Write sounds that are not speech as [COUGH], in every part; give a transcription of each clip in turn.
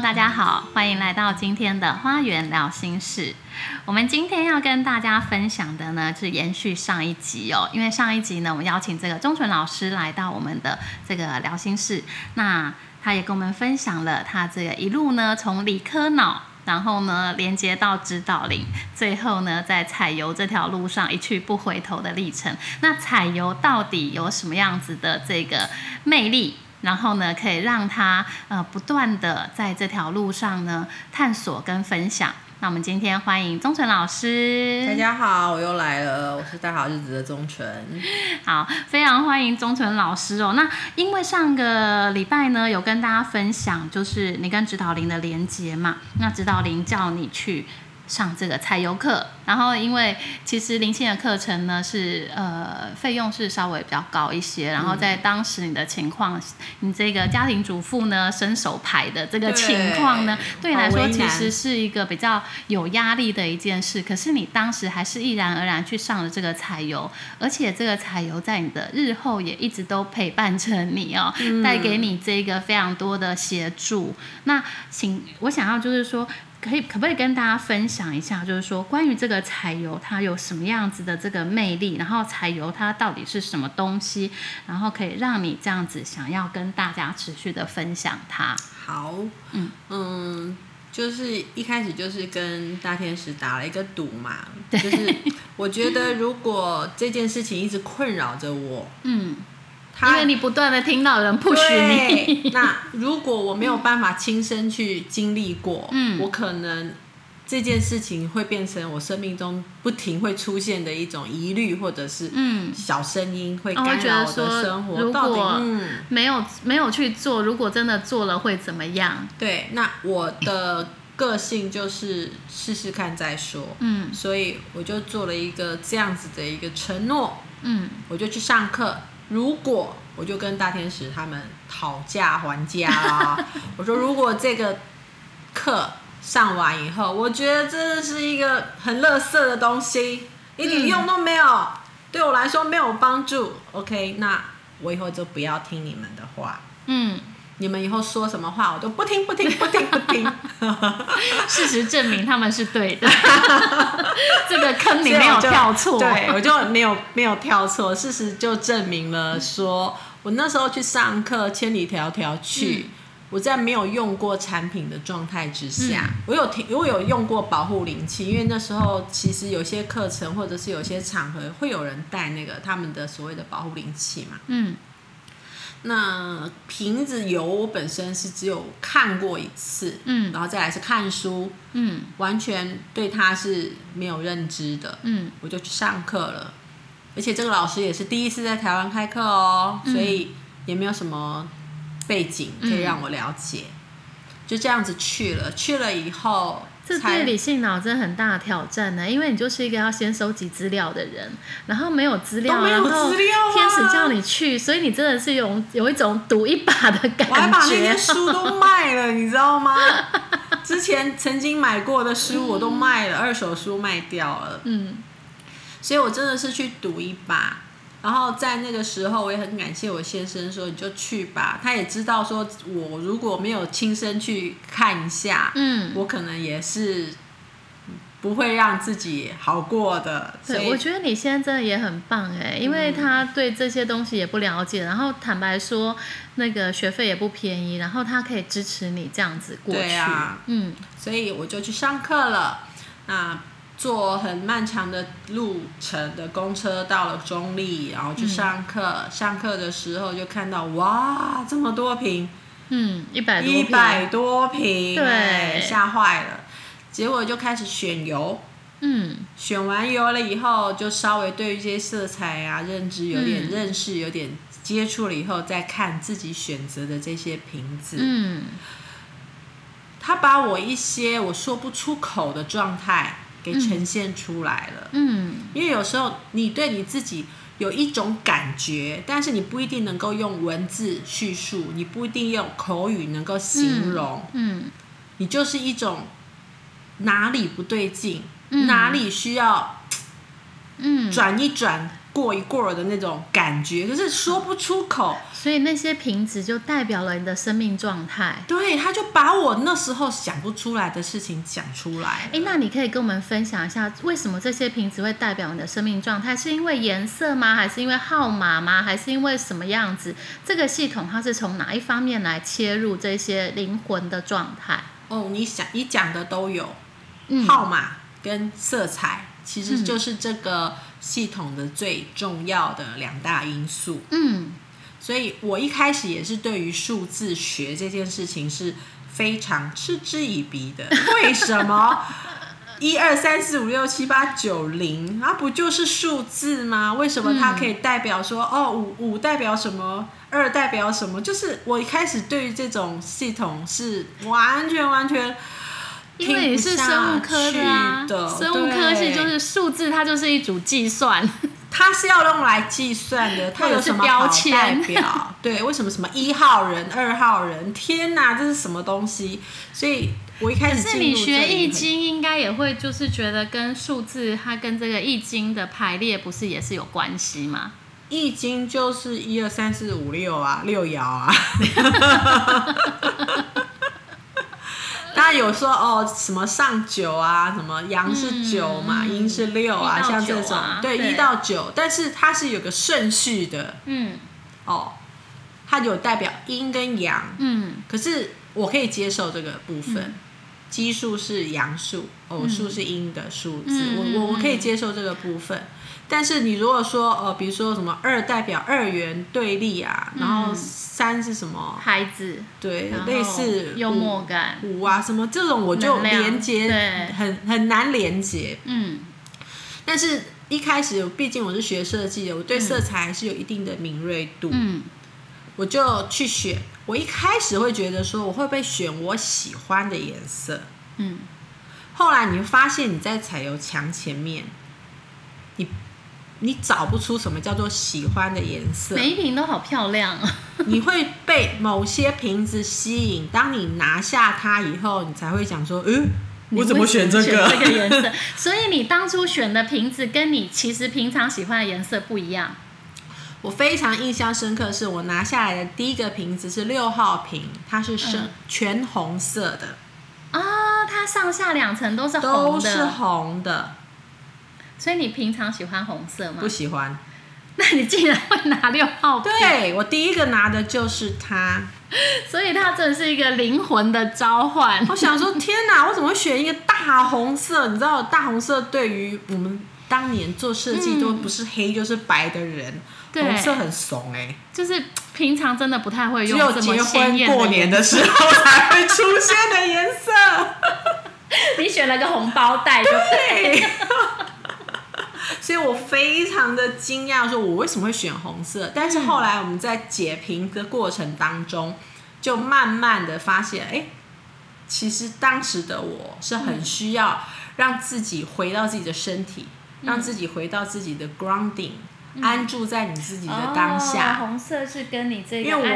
大家好，欢迎来到今天的《花园聊心事》。我们今天要跟大家分享的呢，是延续上一集哦。因为上一集呢，我们邀请这个钟纯老师来到我们的这个聊心室，那他也跟我们分享了他这个一路呢，从理科脑，然后呢连接到指导灵，最后呢在采油这条路上一去不回头的历程。那采油到底有什么样子的这个魅力？然后呢，可以让他呃不断的在这条路上呢探索跟分享。那我们今天欢迎钟纯老师。大家好，我又来了，我是大好日子的钟纯。[LAUGHS] 好，非常欢迎钟纯老师哦。那因为上个礼拜呢，有跟大家分享，就是你跟指导灵的连接嘛。那指导灵叫你去。上这个采油课，然后因为其实灵性的课程呢是呃费用是稍微比较高一些，然后在当时你的情况，你这个家庭主妇呢伸手牌的这个情况呢，对你来说其实是一个比较有压力的一件事。可是你当时还是毅然而然去上了这个采油，而且这个采油在你的日后也一直都陪伴着你哦，带给你这个非常多的协助。那请我想要就是说。可以可不可以跟大家分享一下，就是说关于这个彩油它有什么样子的这个魅力，然后彩油它到底是什么东西，然后可以让你这样子想要跟大家持续的分享它。好，嗯嗯，就是一开始就是跟大天使打了一个赌嘛，就是我觉得如果这件事情一直困扰着我，嗯。因为你不断的听到人不许你，那 [LAUGHS] 如果我没有办法亲身去经历过，嗯，我可能这件事情会变成我生命中不停会出现的一种疑虑，或者是嗯。小声音会干扰我的生活。如果没有没有去做，如果真的做了会怎么样？对，那我的个性就是试试看再说，嗯，所以我就做了一个这样子的一个承诺，嗯，我就去上课。如果我就跟大天使他们讨价还价啦，[LAUGHS] 我说如果这个课上完以后，我觉得真的是一个很垃圾的东西，一点用都没有，对我来说没有帮助。OK，那我以后就不要听你们的话。嗯。你们以后说什么话，我都不听不听不听不听。[LAUGHS] 事实证明他们是对的，[LAUGHS] 这个坑你没有跳错，对我就没有没有跳错。事实就证明了，说我那时候去上课，千里迢迢去，我在没有用过产品的状态之下，我有听我有用过保护灵气，因为那时候其实有些课程或者是有些场合会有人带那个他们的所谓的保护灵气嘛，嗯。那瓶子油我本身是只有看过一次，嗯，然后再来是看书，嗯，完全对它是没有认知的，嗯，我就去上课了，而且这个老师也是第一次在台湾开课哦，所以也没有什么背景可以让我了解，就这样子去了，去了以后。这对理性脑真的很大的挑战呢，因为你就是一个要先收集资料的人，然后没有资料，然后天使叫你去，所以你真的是有有一种赌一把的感觉。我还把那些书都卖了，你知道吗？[LAUGHS] 之前曾经买过的书我都卖了，二手书卖掉了。嗯，所以我真的是去赌一把。然后在那个时候，我也很感谢我先生说你就去吧。他也知道说我如果没有亲身去看一下，嗯，我可能也是不会让自己好过的。对，我觉得你现在真的也很棒哎，因为他对这些东西也不了解，然后坦白说那个学费也不便宜，然后他可以支持你这样子过去。嗯，所以我就去上课了。那。坐很漫长的路程的公车到了中立，然后去上课。上课的时候就看到哇，这么多瓶，嗯，一百多一百多瓶，对，吓坏了。结果就开始选油，嗯，选完油了以后，就稍微对一些色彩啊认知有点认识，有点接触了以后，再看自己选择的这些瓶子，嗯，他把我一些我说不出口的状态。给呈现出来了，嗯，因为有时候你对你自己有一种感觉，但是你不一定能够用文字叙述，你不一定用口语能够形容，嗯你就是一种哪里不对劲，嗯。哪里需要嗯，转一转、过一过的那种感觉，可是说不出口。所以那些瓶子就代表了你的生命状态。对，他就把我那时候想不出来的事情讲出来。哎，那你可以跟我们分享一下，为什么这些瓶子会代表你的生命状态？是因为颜色吗？还是因为号码吗？还是因为什么样子？这个系统它是从哪一方面来切入这些灵魂的状态？哦，你想你讲的都有，嗯号码跟色彩其实嗯就是这个系统的最重要的两大因素。嗯所以我一开始也是对于数字学这件事情是非常嗤之以鼻的。为什么？一二三四五六七八九零，它不就是数字吗？为什么它可以代表说，哦，五五代表什么，二代表什么？就是我一开始对于这种系统是完全完全因为你是生物科的生物科系对就是数字，它就是一组计算。它是要用来计算的，[LAUGHS] 它有什么代表？[LAUGHS] 对，为什么什么一号人、二号人？天哪，这是什么东西？所以我一开始是你学易经，应该也会就是觉得跟数字，它跟这个易经的排列不是也是有关系吗？易经就是一二三四五六啊，六爻啊。[LAUGHS] 有说哦，什么上九啊，什么阳是九嘛，嗯阴是六啊，一到像这种对。对一到九，但是它是有个顺序的。嗯。哦，它有代表阴跟阳，嗯。可是我可以接受这个部分，嗯奇数是阳数，偶数是阴的数字，我我我可以接受这个部分。但是你如果说呃，比如说什么二代表二元对立啊，然后嗯三是什么？孩子，对类似幽默感，五啊什么这种，我就连接对很很难连接。嗯但是一开始，毕竟我是学设计的，我对色彩还是有一定的敏锐度。嗯我就去选。我一开始会觉得说，我会不会选我喜欢的颜色？嗯，后来你会发现你在彩油墙前面，你你找不出什么叫做喜欢的颜色，每一瓶都好漂亮啊。你会被某些瓶子吸引。当你拿下它以后，你才会想说，嗯，我怎么选这个？这个颜色？[LAUGHS] 所以你当初选的瓶子跟你其实平常喜欢的颜色不一样。我非常印象深刻，是我拿下来的第一个瓶子是六号瓶，它是深、嗯全红色的，啊、它上下两层都是都是红的，所以你平常喜欢红色吗不？喜欢。那你竟然会拿六号瓶，对我第一个拿的就是它。所以它真的是一个灵魂的召唤。我想说，天哪，我怎么会选一个大红色？你知道，大红色对于我们当年做设计嗯都不是黑就是白的人，对红色很怂哎、就是平常真的不太会只有用这么结婚鲜艳过年的时候才会出现的颜色。[LAUGHS] 你选了个红包袋就对。对。[LAUGHS] 所以我非常的惊讶，说我为什么会选红色？但是后来我们在解评的过程当中，就慢慢的发现，哎、其实当时的我是很需要让自己回到自己的身体，嗯让自己回到自己的 grounding，、安住在你自己的当哦下。红色是跟你这因为我个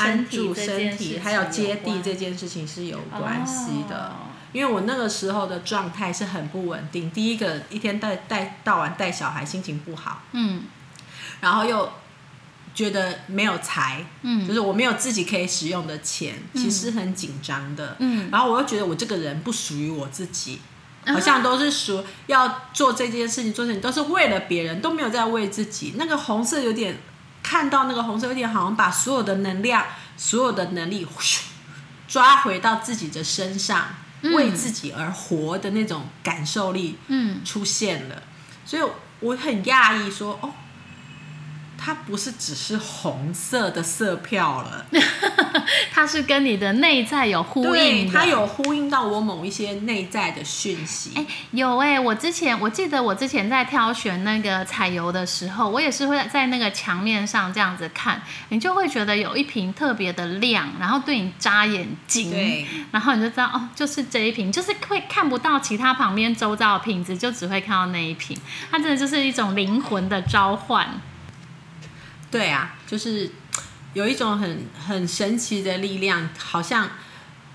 安住身体还有接地这件事情是有关系的。哦因为我那个时候的状态是很不稳定。第一个一天带带到晚带小孩，心情不好，嗯然后又觉得没有财，就嗯是我没有自己可以使用的钱，嗯其实很紧张的。嗯，然后我又觉得我这个人不属于我自己，好像都是说要做这件事情，做事情都是为了别人，都没有在为自己。那个红色有点看到那个红色有点好像把所有的能量、所有的能力抓回到自己的身上，嗯为自己而活的那种感受力嗯出现了。所以我很讶异说，哦，它不是只是红色的色票了，[LAUGHS] 它是跟你的内在有呼，应的。它有呼应到我某一些内在的讯息。哎、有哎、我之前我记得我之前在挑选那个彩油的时候，我也是会在那个墙面上这样子看，你就会觉得有一瓶特别的亮，然后对你扎眼睛，对，然后你就知道哦，就是这一瓶，就是会看不到其他旁边周遭的瓶子，就只会看到那一瓶，它真的就是一种灵魂的召唤。对啊，就是有一种很很神奇的力量，好像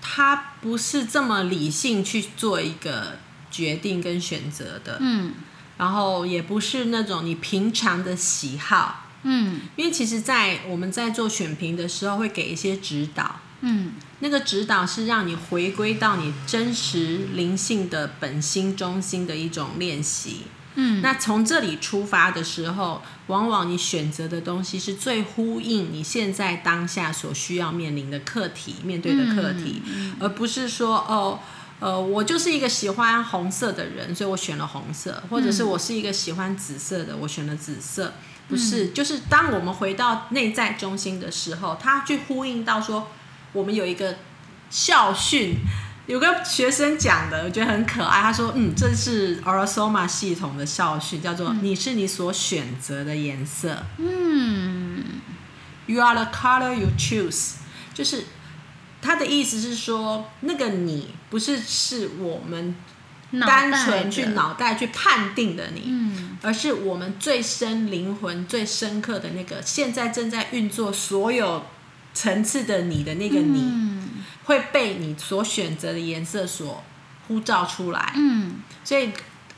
他不是这么理性去做一个决定跟选择的，嗯。然后也不是那种你平常的喜好，嗯。因为其实，在我们在做选评的时候，会给一些指导，嗯。那个指导是让你回归到你真实灵性的本心中心的一种练习。嗯，那从这里出发的时候，往往你选择的东西是最呼应你现在当下所需要面临的课题、面对的课题，而不是说哦。呃，我就是一个喜欢红色的人，所以我选了红色，或者是我是一个喜欢紫色的，我选了紫色。不是，就是当我们回到内在中心的时候，它去呼应到说，我们有一个校训，有个学生讲的，我觉得很可爱。他说：“嗯，这是 Orosoma 系统的校训，叫做‘你是你所选择的颜色’。嗯 You are the color you choose。”就是他的意思是说，那个你不是是我们单纯去脑袋去判定的你，嗯而是我们最深灵魂、最深刻的那个，现在正在运作所有层次的你的那个你。嗯会被你所选择的颜色所呼召出来。嗯所以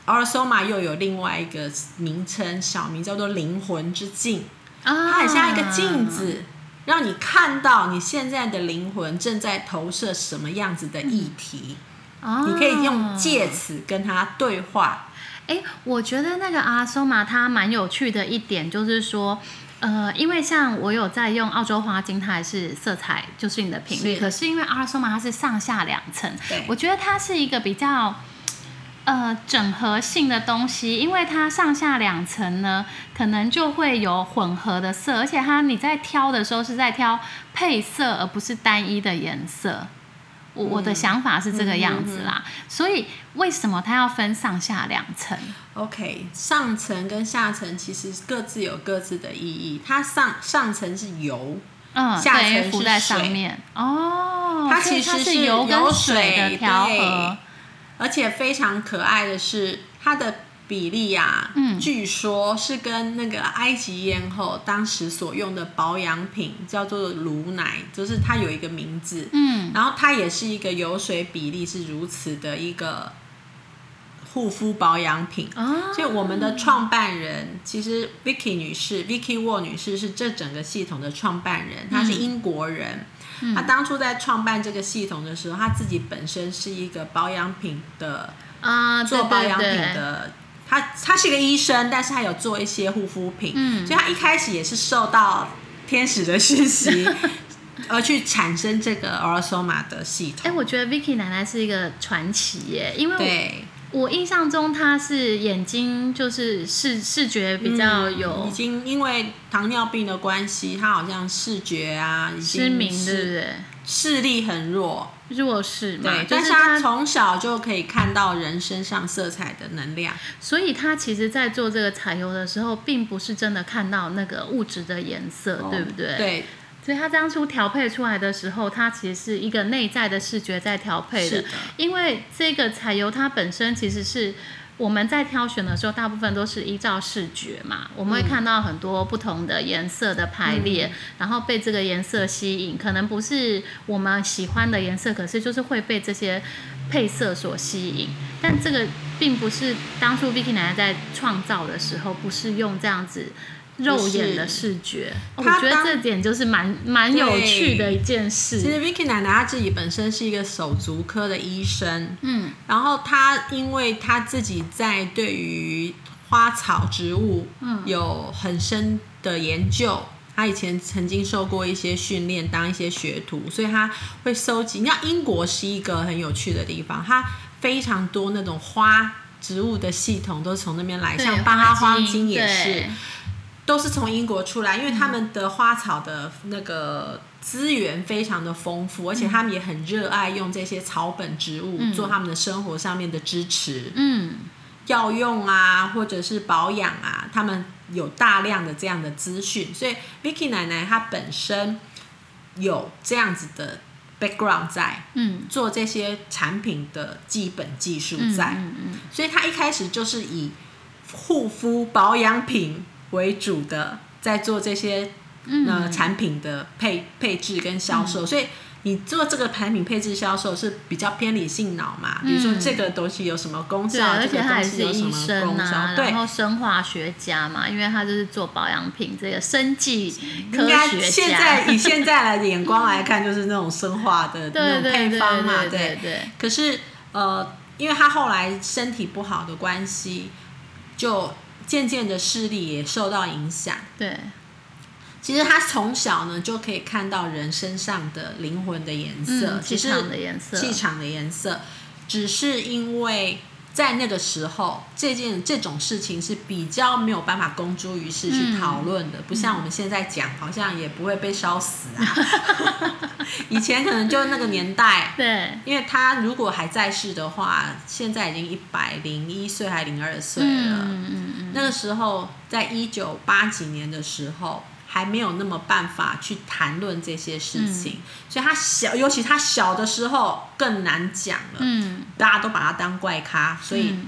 Arsoma 又有另外一个名称，小名叫做灵魂之镜，啊，它很像一个镜子，让你看到你现在的灵魂正在投射什么样子的议题，哦，你可以用借此跟他对话。哎，我觉得那个阿松玛它蛮有趣的一点就是说。呃，因为像我有在用澳洲花精，它还是色彩就是你的频率，是可是因为阿松玛它是上下两层，我觉得它是一个比较呃整合性的东西，因为它上下两层呢，可能就会有混合的色，而且它你在挑的时候是在挑配色，而不是单一的颜色。我我的想法是这个样子啦，所以为什么它要分上下两层？OK，上层跟下层其实各自有各自的意义。它上上层是油，嗯，下层是浮在上面。哦，它其实是油跟有水的调和，而且非常可爱的是它的比例啊，嗯。据说是跟那个埃及艳后当时所用的保养品叫做乳奶，就是它有一个名字，嗯。然后它也是一个油水比例是如此的一个护肤保养品。哦，所以我们的创办人其实 Vicky 女士，Vicky Wall 女士是这整个系统的创办人，她是英国人。她当初在创办这个系统的时候，她自己本身是一个保养品的啊，对。做保养品的，她她是一个医生，但是他有做一些护肤品，嗯所以他一开始也是受到天使的讯息 [LAUGHS] 而去产生这个 Orosoma 的系统哎，统。我觉得 Vicky 奶奶是一个传奇耶，因为对，我我印象中她是眼睛就是视视觉比较嗯有已经因为糖尿病的关系，她好像视觉啊已经失明，对不是对？视力很弱，弱势嘛，对，但是她她从小就可以看到人身上色彩的能量。所以他其实，在做这个彩油的时候，并不是真的看到那个物质的颜色，对不对？。对，所以他当初调配出来的时候，它其实是一个内在的视觉在调配的。的，因为这个彩油它本身其实是我们在挑选的时候，大部分都是依照视觉嘛，我们会看到很多不同的颜色的排列，然后被这个颜色吸引，可能不是我们喜欢的颜色，可是就是会被这些配色所吸引。但这个并不是当初 Vicky 奶奶在创造的时候，不是用这样子。肉眼的视觉，哦我觉得这点就是蛮蛮有趣的一件事。其实 Vicky 奶奶她自己本身是一个手足科的医生，嗯然后她因为她自己在对于花草植物嗯有很深的研究。她以前曾经受过一些训练，当一些学徒，所以她会收集。你知道英国是一个很有趣的地方，它非常多那种花植物的系统都是从那边来，像巴哈花精精也是对。都是从英国出来，因为他们的花草的那个资源非常的丰富，而且他们也很热爱用这些草本植物嗯。做他们的生活上面的支持。嗯。药用啊，或者是保养啊，他们有大量的这样的资讯，所以 Vicky 奶奶她本身有这样子的 background 在嗯。做这些产品的基本技术嗯在，嗯嗯。所以她一开始就是以护肤保养品为主的，在做这些嗯。呃产品的配配置跟销售，所以你做这个产品配置销售是比较偏理性脑嘛，比如说嗯这个东西有什么功，效，而这个东西有什么功效，啊，对然，后生化学家嘛，因为他就是做保养品这个生技科应该学家。现在以现在来的眼光来看，就是那种生化的 [LAUGHS] 那种配方嘛，对对。对，可是呃，因为他后来身体不好的关系，就渐渐的视力也受到影响。对，其实他从小呢就可以看到人身上的灵魂的颜色，气场的颜色，气场的颜色，只是因为在那个时候，这件这种事情是比较没有办法公诸于世去嗯讨论的，不像我们现在讲，好像也不会被烧死啊。[LAUGHS] 以前可能就那个年代。[LAUGHS] 对，因为他如果还在世的话，现在已经一百零一岁还零二岁了。嗯嗯嗯那个时候，在一九八几年的时候，还没有那么办法去谈论这些事嗯。情，所以他小，尤其他小的时候更难讲了，嗯，大家都把他当怪咖，所以嗯。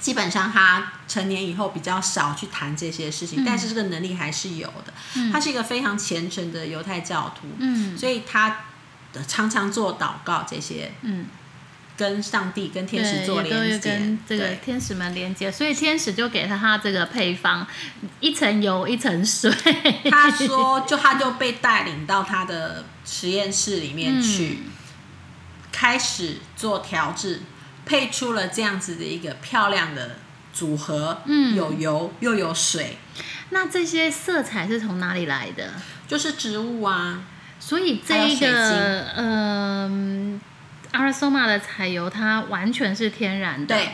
基本上他成年以后比较少去谈这些事情，嗯。但是这个能力还是有的。嗯。他是一个非常虔诚的犹太教徒，嗯。所以他常常做祷告，这些嗯，跟上帝、跟天使，做连接跟。这个天使们连接，所以天使就给他他这个配方，一层油一层水。他说，就他就被带领到他的实验室里面去，开始做调制，配出了这样子的一个漂亮的组合。嗯有油又有水，那这些色彩是从哪里来的？就是植物啊。所以这个嗯，阿拉索玛的彩油它完全是天然的。对，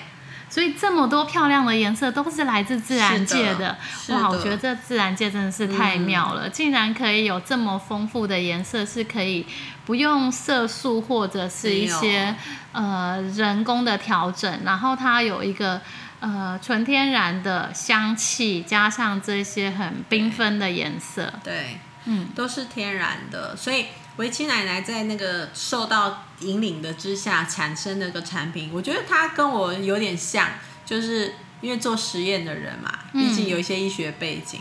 所以这么多漂亮的颜色都是来自自然界是的的。哇！我觉得这自然界真的是太妙嗯。了，竟然可以有这么丰富的颜色，是可以不用色素或者是一些呃人工的调整，然后它有一个呃纯天然的香气，加上这些很缤纷的颜色，对，嗯。都是天然的，所以维七奶奶在那个受到引领的之下产生的个产品，我觉得它跟我有点像，就是因为做实验的人嘛，嗯毕竟有一些医学背景。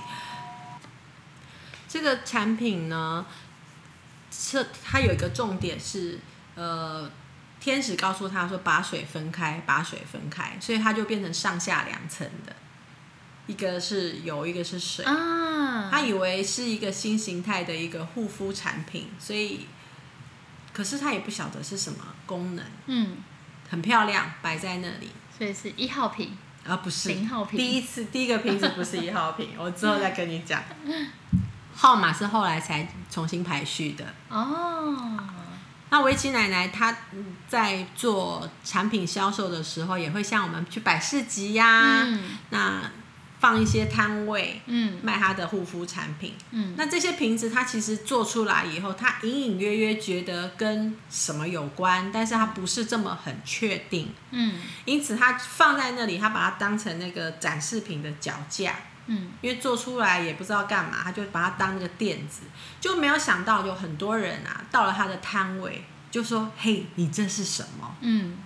这个产品呢，是它有一个重点是，呃，天使告诉他说把水分开，把水分开，所以它就变成上下两层的，一个是油，一个是水。啊，他以为是一个新形态的一个护肤产品，所以，可是他也不晓得是什么功能，嗯，很漂亮，摆在那里，所以是一号瓶，啊不是。零号瓶第一次第一个瓶子不是一号瓶，[LAUGHS] 我之后再跟你讲。号码是后来才重新排序的。哦，那维奇奶奶她嗯在做产品销售的时候，也会像我们去摆市集呀、嗯。那放一些摊位嗯。卖他的护肤产品。嗯，那这些瓶子，它其实做出来以后，他隐隐约约觉得跟什么有关，但是他不是这么很确定，嗯。因此他放在那里，他把它当成那个展示品的脚架，嗯。因为做出来也不知道干嘛，他就把它当那个垫子，就没有想到有很多人啊，到了他的摊位就说：“嘿，你这是什么？嗯，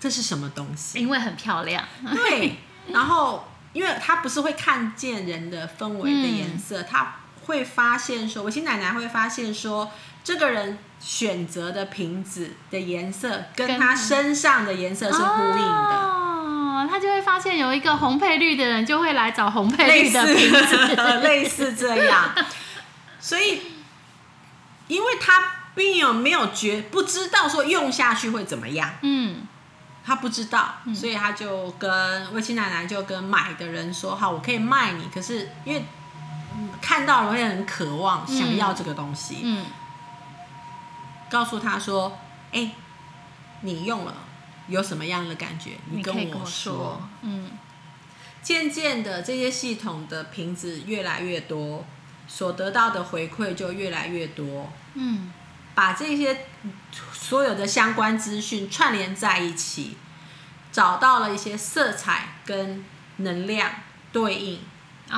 这是什么东西？”因为很漂亮，对，然后因为他不是会看见人的氛围的颜色，他会发现说，我新奶奶会发现说，这个人选择的瓶子的颜色跟跟他身上的颜色是呼应的，哦，他就会发现有一个红配绿的人就会来找红配类绿的瓶子，类似这样，所以因为他并有没有觉不知道说用下去会怎么样。嗯他不知道，所以他就跟魏青奶奶就跟买的人说：“好，我可以卖你，可是因为、嗯看到了会很渴望，嗯。想要这个东西，嗯。告诉他说：‘哎、你用了有什么样的感觉？你跟我说。说，嗯。渐渐的这些系统的瓶子越来越多，所得到的回馈就越来越多。嗯把这些所有的相关资讯串联在一起，找到了一些色彩跟能量对应，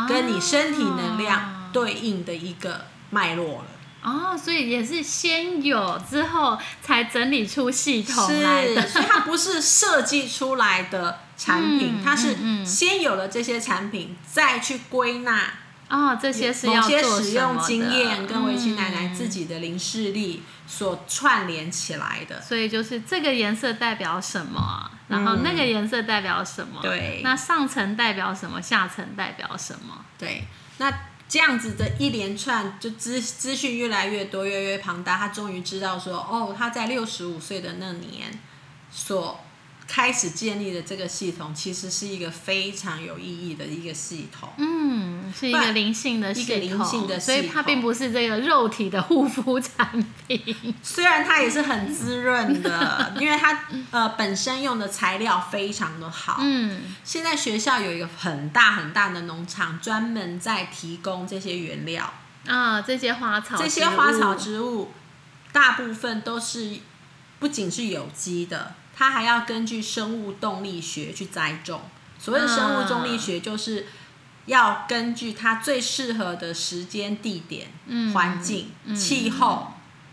跟你身体能量对应的一个脉络了。哦，所以也是先有之后才整理出系统来的，是，所以它不是设计出来的产品，嗯它是先有了这些产品，再去归纳哦，这些是某些要做使用经验跟围棋奶奶嗯自己的零视力所串联起来的。所以就是这个颜色代表什么，然后那个颜色代表什么，对。那上层代表什么，下层代表什么，对，那这样子的一连串，就资资讯越来越多，越来越庞大，他终于知道说，哦，他在六十五岁的那年所开始建立的这个系统，其实是一个非常有意义的一个系统。嗯，是一个灵性的系统，一个灵性的所以它并不是这个肉体的护肤产品。[LAUGHS] 虽然它也是很滋润的，因为它呃本身用的材料非常的好。嗯，现在学校有一个很大很大的农场，专门在提供这些原料。啊，这些花草，这些花草，植物大部分都是不仅是有机的，它还要根据生物动力学去栽种。所谓的生物动力学，就是要根据它最适合的时间、地点、嗯。环境、嗯。气候，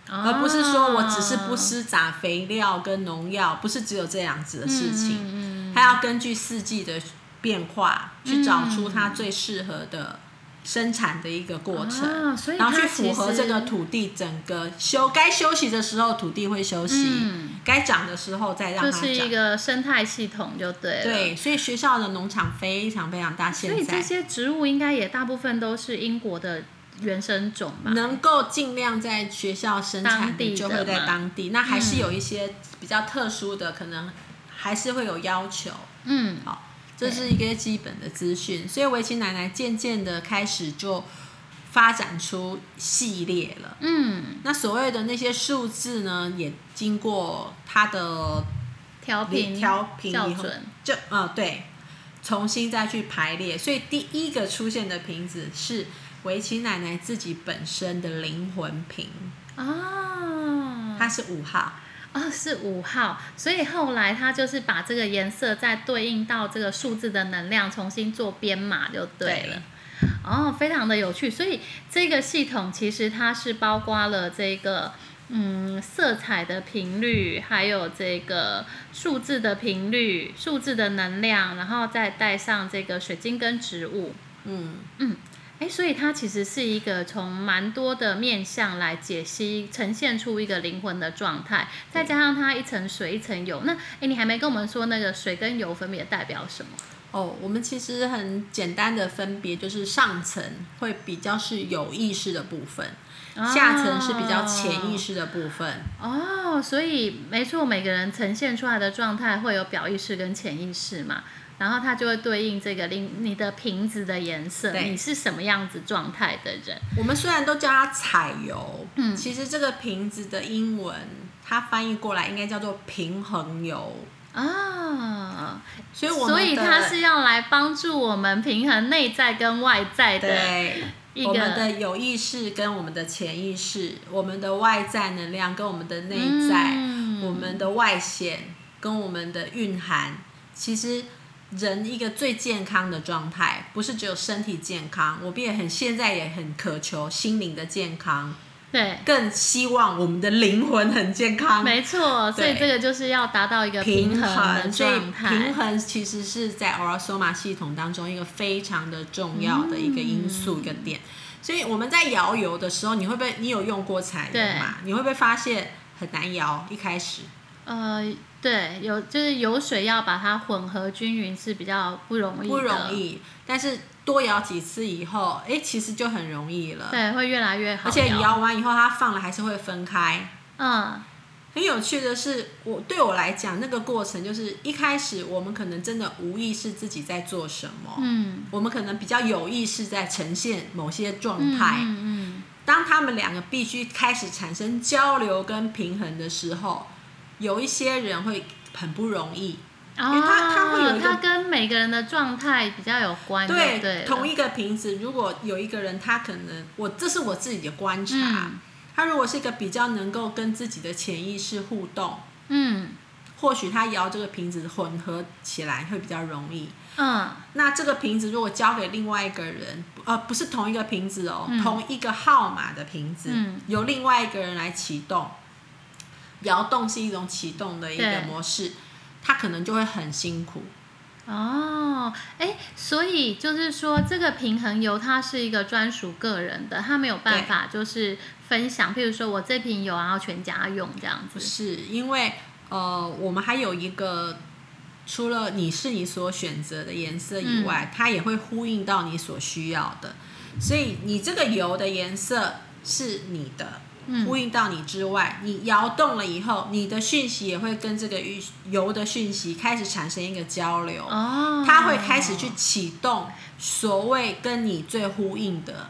而而不是说我只是不施洒肥料跟农药，不是只有这样子的事情。嗯嗯它要根据四季的变化，去找出它最适合的生产的一个过程。啊所以然后去符合这个土地整个休该休息的时候，土地会休息；嗯该长的时候再让它长。就是一个生态系统就对了。对，所以学校的农场非常非常大，所以现在这些植物应该也大部分都是英国的原生种吧？能够尽量在学校生产就会在当地。那还是嗯有一些比较特殊的，可能还是会有要求。嗯，好，这是一个基本的资讯。所以围棋奶奶渐渐的开始就发展出系列了。嗯，那所谓的那些数字呢，也经过它的调频调频以后校准，就呃对，重新再去排列。所以第一个出现的瓶子是围棋奶奶自己本身的灵魂瓶，啊，它是五号。哦是五号，所以后来他就是把这个颜色再对应到这个数字的能量，重新做编码就对了。哦，非常的有趣。所以这个系统其实它是包括了这个嗯色彩的频率，还有这个数字的频率、数字的能量，然后再带上这个水晶跟植物。嗯嗯，哎，所以它其实是一个从蛮多的面向来解析，呈现出一个灵魂的状态，再加上它一层水一层油。那哎，你还没跟我们说那个水跟油分别代表什么？哦，我们其实很简单的分别就是上层会比较是有意识的部分，下层是比较潜意识的部分。哦，所以没错，每个人呈现出来的状态会有表意识跟潜意识嘛，然后它就会对应这个你你的瓶子的颜色，你是什么样子状态的人。我们虽然都叫它彩油，嗯。其实这个瓶子的英文它翻译过来应该叫做平衡油，啊、所以所以它是要来帮助我们平衡内在跟外在的我们的有意识跟我们的潜意识，我们的外在能量跟我们的内在，嗯。我们的外显跟我们的蕴含，其实人一个最健康的状态，不是只有身体健康，我们也很现在也很渴求心灵的健康，对，更希望我们的灵魂很健康。没错，所以这个就是要达到一个平衡状态。平衡其实是在 Orasoma 系统当中一个非常的重要的一个因素、嗯一个点。所以我们在摇油的时候，你会不会你有用过彩油对嘛？你会不会发现很难摇？一开始呃，对，有就是油水要把它混合均匀是比较不容易，不容。易，但是多摇几次以后，哎，其实就很容易了。对，会越来越好。而且你摇完以后，它放了还是会分开。嗯，很有趣的是，我对我来讲，那个过程就是一开始我们可能真的无意识自己在做什么，嗯，我们可能比较有意识在呈现某些状嗯态。嗯嗯，当他们两个必须开始产生交流跟平衡的时候，有一些人会很不容易，哦，因为他他会有一个它跟每个人的状态比较有关，对对，同一个瓶子，如果有一个人他可能，我这是我自己的观察，嗯。他如果是一个比较能够跟自己的潜意识互动，嗯。或许他摇这个瓶子混合起来会比较容易。嗯。那这个瓶子如果交给另外一个人，呃，不是同一个瓶子哦，嗯。同一个号码的瓶子，嗯。由另外一个人来启动，摇动是一种启动的一个模式，他可能就会很辛苦。哦，哎，所以就是说，这个平衡油它是一个专属个人的，它没有办法就是分享。譬如说我这瓶油然后全家用这样子。不是因为呃，我们还有一个，除了你是你所选择的颜色以外，它也会呼应到你所需要的，所以你这个油的颜色是你的。嗯。呼应到你之外，你摇动了以后，你的讯息也会跟这个油的讯息开始产生一个交流，哦，它会开始去启动所谓跟你最呼应的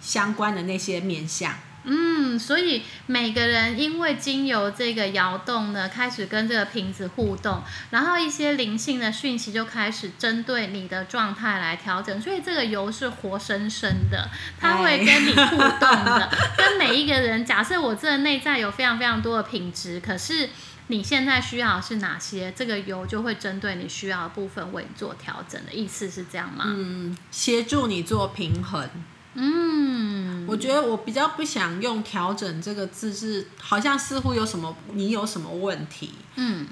相关的那些面向。嗯，所以每个人因为经由这个摇动呢，开始跟这个瓶子互动，然后一些灵性的讯息就开始针对你的状态来调整。所以这个油是活生生的，它会跟你互动的，跟每一个人。假设我这个内在有非常非常多的品质，可是你现在需要是哪些？这个油就会针对你需要的部分为你做调整的意思是这样吗？嗯，协助你做平衡。嗯，我觉得我比较不想用“调整”这个字，是好像似乎有什么你有什么问题。嗯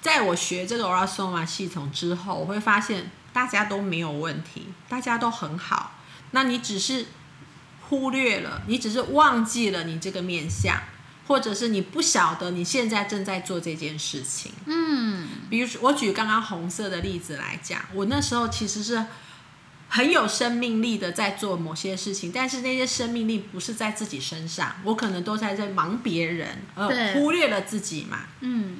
在我学这个 Orasoma 系统之后，我会发现大家都没有问题，大家都很好。那你只是忽略了，你只是忘记了你这个面相，或者是你不晓得你现在正在做这件事情。嗯比如说，我举刚刚红色的例子来讲，我那时候其实是很有生命力的在做某些事情，但是那些生命力不是在自己身上，我可能都在在忙别人，而忽略了自己嘛。嗯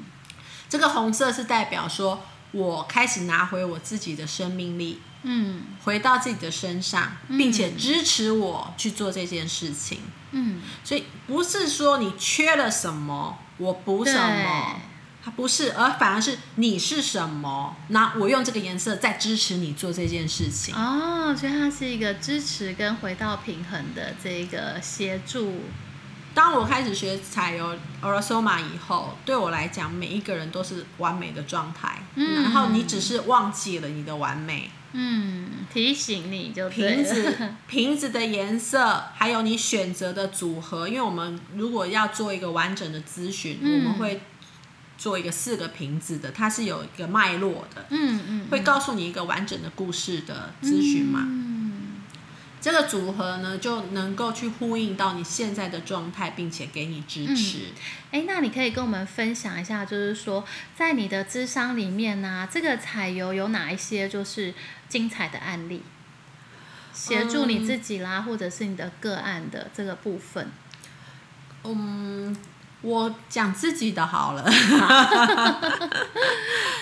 这个红色是代表说我开始拿回我自己的生命力，嗯回到自己的身上，并且支持我去做这件事情。嗯，所以不是说你缺了什么，我补什么。它不是，而反而是你是什么，那我用这个颜色在支持你做这件事情。哦，所以它是一个支持跟回到平衡的这个协助。当我开始学彩油 Orasoma 以后，对我来讲，每一个人都是完美的状态，嗯然后你只是忘记了你的完美。嗯，提醒你就瓶子。[LAUGHS] 瓶子的颜色，还有你选择的组合，因为我们如果要做一个完整的咨询，嗯我们会做一个四个瓶子的，它是有一个脉络的，嗯嗯，会告诉你一个完整的故事的咨询嘛。嗯这个组合呢，就能够去呼应到你现在的状态，并且给你支持。哎，那你可以跟我们分享一下，就是说，在你的智商里面呢、这个彩油有哪一些就是精彩的案例，协助你自己啦，或者是你的个案的这个部分？嗯，我讲自己的好了。[LAUGHS]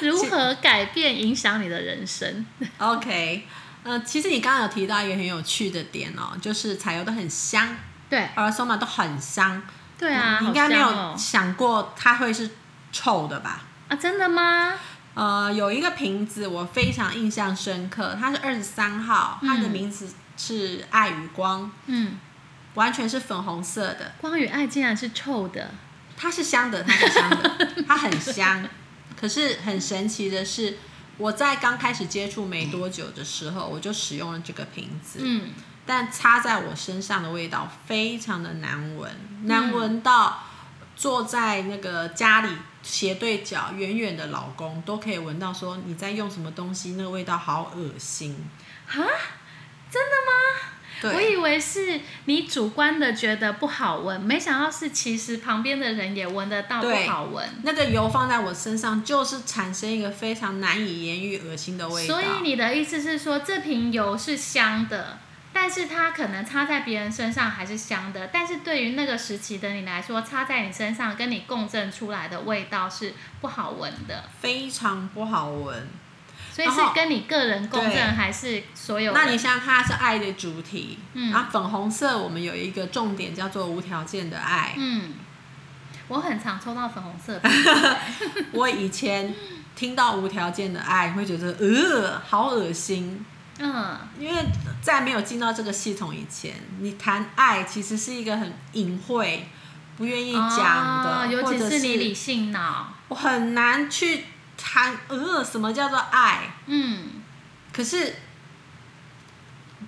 如何改变影响你的人生？OK，呃，其实你刚刚有提到一个很有趣的点哦，就是彩油都很香对而 Soma 都很香。对啊，你应该没有想过它会是臭的吧？啊，真的吗？呃，有一个瓶子我非常印象深刻，它是二十三号，它的嗯名字是爱与光，嗯，完全是粉红色的。光与爱竟然是臭的，它是香的，它是香的，[LAUGHS] 它很香。可是很神奇的是，我在刚开始接触没多久的时候，我就使用了这个瓶子，嗯，但擦在我身上的味道非常的难闻，难闻到坐在那个家里斜对角远远的老公都可以闻到，说你在用什么东西，那个味道好恶心。啊，真的吗？我，以为是你主观的觉得不好闻，没想到是其实旁边的人也闻得到不好闻。那个油放在我身上，就是产生一个非常难以言喻、恶心的味道。所以你的意思是说，这瓶油是香的，但是它可能擦在别人身上还是香的，但是对于那个时期的你来说，擦在你身上跟你共振出来的味道是不好闻的，非常不好闻。所以是跟你个人共对振还是所有？那你想想看，它是爱的主题，嗯然后粉红色我们有一个重点叫做无条件的爱。嗯，我很常抽到粉红色的，[LAUGHS] 我以前听到无条件的爱，你会觉得呃好恶心。嗯，因为在没有进到这个系统以前，你谈爱其实是一个很隐晦、不愿意讲的，哦尤其是你理性脑，我很难去谈呃什么叫做爱。嗯，可是，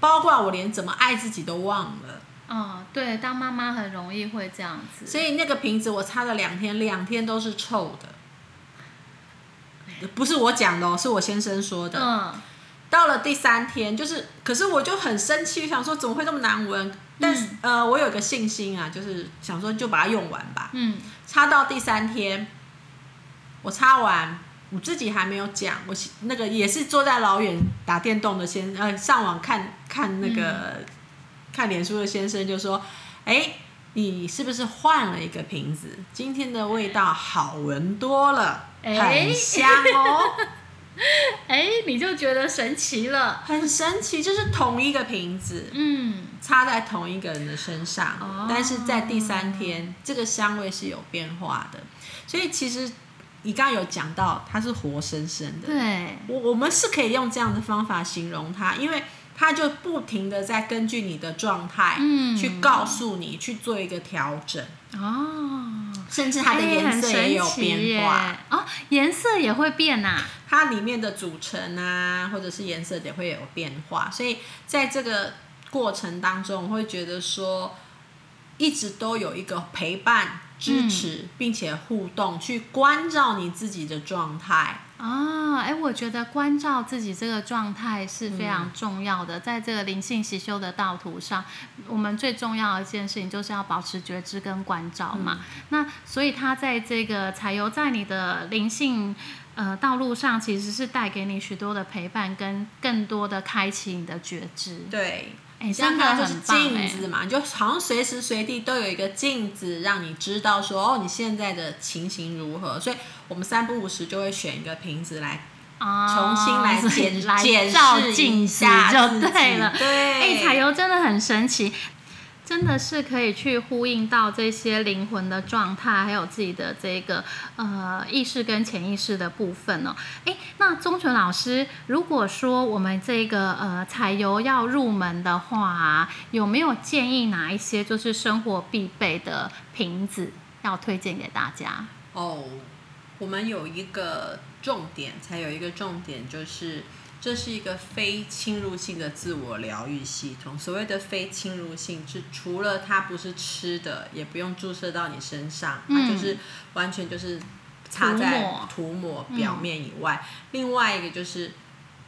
包括我连怎么爱自己都忘了，哦，对，当妈妈很容易会这样子，所以那个瓶子我擦了两天，两天都是臭的。不是我讲的哦，是我先生说的。嗯，到了第三天，就是，可是我就很生气，想说怎么会这么难闻？但是、呃，我有个信心啊，就是想说就把它用完吧。嗯，擦到第三天，我擦完，我自己还没有讲，我那个也是坐在老远打电动的先呃上网看看那个、看脸书的先生就说，哎，你是不是换了一个瓶子？今天的味道好闻多了，哎很香哦。[LAUGHS] 哎，你就觉得神奇了，很神奇，就是同一个瓶子嗯，插在同一个人的身上，哦但是在第三天，这个香味是有变化的。所以其实你刚刚有讲到，它是活生生的。对，我我们是可以用这样的方法形容它，因为它就不停的在根据你的状态，嗯。去告诉你去做一个调整，哦，甚至它的哎颜色也有奇变化。耶。哦，颜色也会变呐、它里面的组成啊，或者是颜色也会有变化，所以在这个过程当中，我会觉得说，一直都有一个陪伴、支持，并且互动，去关照你自己的状态。啊，哎，我觉得关照自己这个状态是非常重要的，在这个灵性习修的道途上，我们最重要的一件事情就是要保持觉知跟关照嘛。那所以它在这个柴油在你的灵性呃道路上，其实是带给你许多的陪伴跟更多的开启你的觉知。对，哎，像真的它就是。镜子嘛，你就好像随时随地都有一个镜子，让你知道说哦，你现在的情形如何。所以我们三不五时就会选一个瓶子来啊重新来检来检视一照镜子就对了。对，哎，彩油真的很神奇，真的是可以去呼应到这些灵魂的状态，还有自己的这个呃意识跟潜意识的部分哦。哎，那钟纯老师，如果说我们这个呃彩油要入门的话、有没有建议哪一些就是生活必备的瓶子要推荐给大家？哦，我们有一个重点，才有一个重点，就是这是一个非侵入性的自我疗愈系统。所谓的非侵入性，是除了它不是吃的，也不用注射到你身上，它嗯就是完全就是擦在涂抹涂抹表面以外，另外一个就是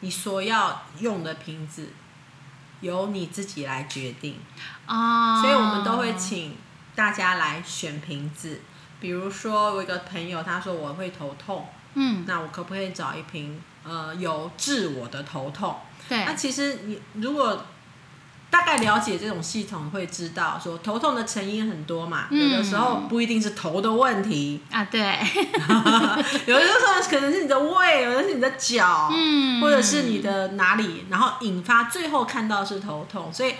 你所要用的瓶子。由你自己来决定，啊、所以我们都会请大家来选瓶子。比如说，我有一个朋友，他说我会头痛，嗯，那我可不可以找一瓶呃有治我的头痛？对。那，其实你如果大概了解这种系统，会知道说头痛的成因很多嘛，嗯。有的时候不一定是头的问题，啊，对，[LAUGHS] 有的时候可能是你的胃，有的是你的脚，嗯，或者是你的哪里，然后引发最后看到是头痛，所以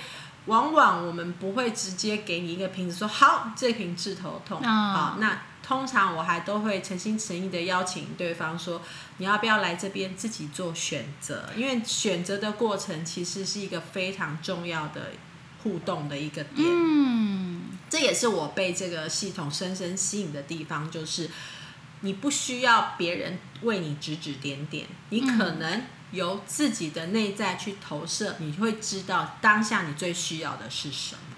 往往我们不会直接给你一个瓶子说好这瓶治头痛，哦好，那通常我还都会诚心诚意的邀请对方说你要不要来这边自己做选择，因为选择的过程其实是一个非常重要的互动的一个点，嗯，这也是我被这个系统深深吸引的地方，就是你不需要别人为你指指点点，你可能由自己的内在去投射，你会知道当下你最需要的是什么。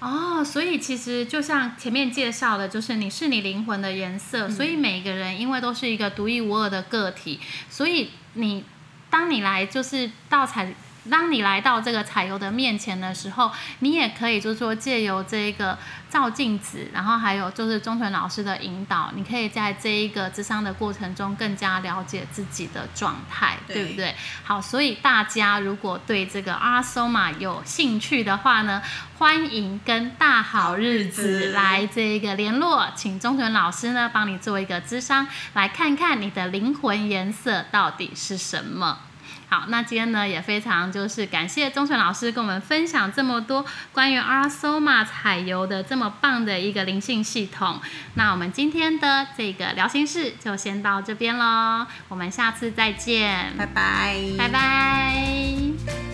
哦，所以其实就像前面介绍的，就是你是你灵魂的颜色，所以每个人因为都是一个独一无二的个体，所以你当你来就是到彩。当你来到这个彩油的面前的时候，你也可以就是说借由这个照镜子，然后还有就是中纯老师的引导，你可以在这一个智商的过程中更加了解自己的状态，对不对？好，所以大家如果对这个阿索玛有兴趣的话呢，欢迎跟大好日子来这一个联络，请钟纯老师呢帮你做一个智商，来看看你的灵魂颜色到底是什么。好，那今天呢也非常就是感谢钟纯老师跟我们分享这么多关于 Arsoma 彩油的这么棒的一个灵性系统。那我们今天的这个聊心事就先到这边喽，我们下次再见，拜拜，拜拜。